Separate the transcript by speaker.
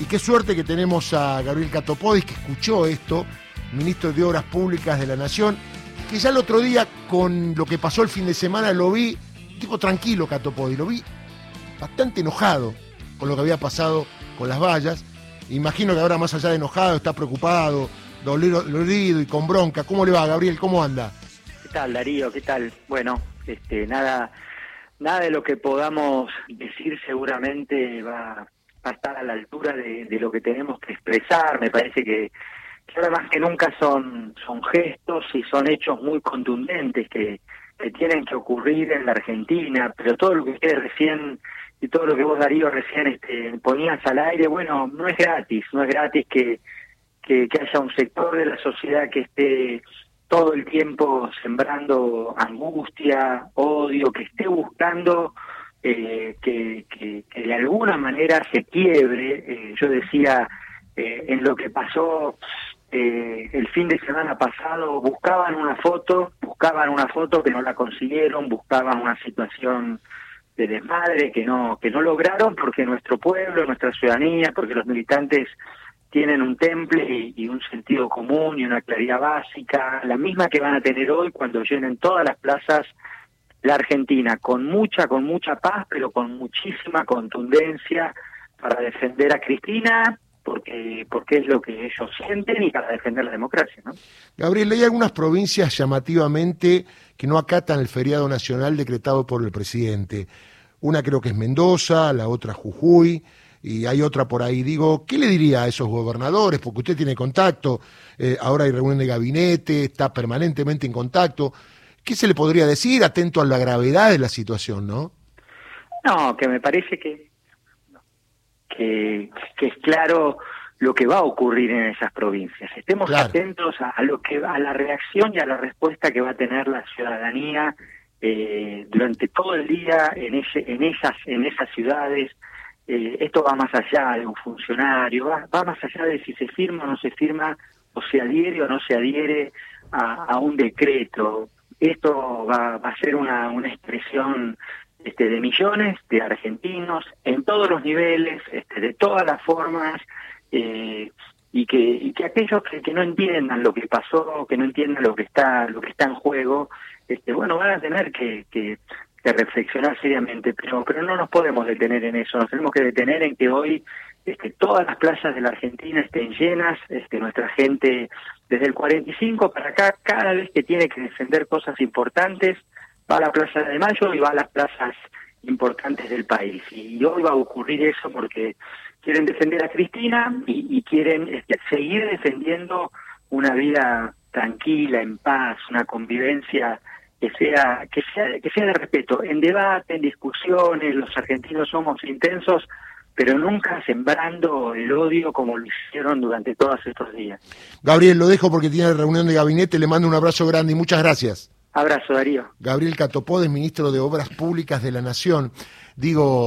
Speaker 1: Y qué suerte que tenemos a Gabriel Catopodis, que escuchó esto, ministro de Obras Públicas de la Nación, que ya el otro día, con lo que pasó el fin de semana, lo vi, tipo tranquilo Catopodis, lo vi bastante enojado con lo que había pasado con las vallas. Imagino que ahora más allá de enojado, está preocupado, dolorido y con bronca. ¿Cómo le va, Gabriel? ¿Cómo anda?
Speaker 2: ¿Qué tal, Darío? ¿Qué tal? Bueno, este, nada, nada de lo que podamos decir seguramente va, a estar a la altura de, lo que tenemos que expresar. Me parece que, ahora más que nunca son, son gestos y son hechos muy contundentes que, tienen que ocurrir en la Argentina, pero todo lo que ustedes recién y todo lo que vos Darío recién este, ponías al aire, bueno, no es gratis, no es gratis que, que haya un sector de la sociedad que esté todo el tiempo sembrando angustia, odio, que esté buscando eh, que, que, de alguna manera se quiebre. Eh, yo decía, eh, en lo que pasó el fin de semana pasado, buscaban una foto, buscaban una foto que no la consiguieron, buscaban una situación de desmadre que no que no lograron porque nuestro pueblo, nuestra ciudadanía, porque los militantes tienen un temple y, un sentido común y una claridad básica, la misma que van a tener hoy cuando llenen todas las plazas la Argentina, con mucha, con mucha paz, pero con muchísima contundencia para defender a Cristina, porque, porque es lo que ellos sienten y para defender la democracia. ¿no?
Speaker 1: Gabriel, hay algunas provincias llamativamente que no acatan el feriado nacional decretado por el presidente. Una creo que es Mendoza, la otra Jujuy y hay otra por ahí. Digo, ¿qué le diría a esos gobernadores? Porque usted tiene contacto, eh, ahora hay reunión de gabinete, está permanentemente en contacto. ¿Qué se le podría decir atento a la gravedad de la situación, no?
Speaker 2: No, que me parece que, que, es claro lo que va a ocurrir en esas provincias. Estemos atentos a, lo que a la reacción y a la respuesta que va a tener la ciudadanía eh, durante todo el día en ese, en esas en esas ciudades eh, esto va más allá de un funcionario, va, más allá de si se firma o no se firma, o se adhiere o no se adhiere a, un decreto. Esto va, a ser una, una expresión este, de millones de argentinos en todos los niveles, este, de todas las formas, eh, y que, y que aquellos que, no entiendan lo que pasó, que no entiendan lo que está, lo que está en juego, este, bueno, van a tener que, que, reflexionar seriamente, pero, pero no nos podemos detener en eso, nos tenemos que detener en que hoy este, todas las plazas de la Argentina estén llenas, este, nuestra gente desde el 45 para acá, cada vez que tiene que defender cosas importantes, va a la Plaza de Mayo y va a las plazas importantes del país. Y hoy va a ocurrir eso porque quieren defender a Cristina y, quieren este, seguir defendiendo una vida tranquila, en paz, una convivencia que sea, que sea, que sea de respeto, en debate, en discusiones, los argentinos somos intensos, pero nunca sembrando el odio como lo hicieron durante todos estos días.
Speaker 1: Gabriel, lo dejo porque tiene reunión de gabinete, le mando un abrazo grande y muchas gracias.
Speaker 2: Abrazo, Darío.
Speaker 1: Gabriel Catopódez, ministro de Obras Públicas de la Nación. Digo,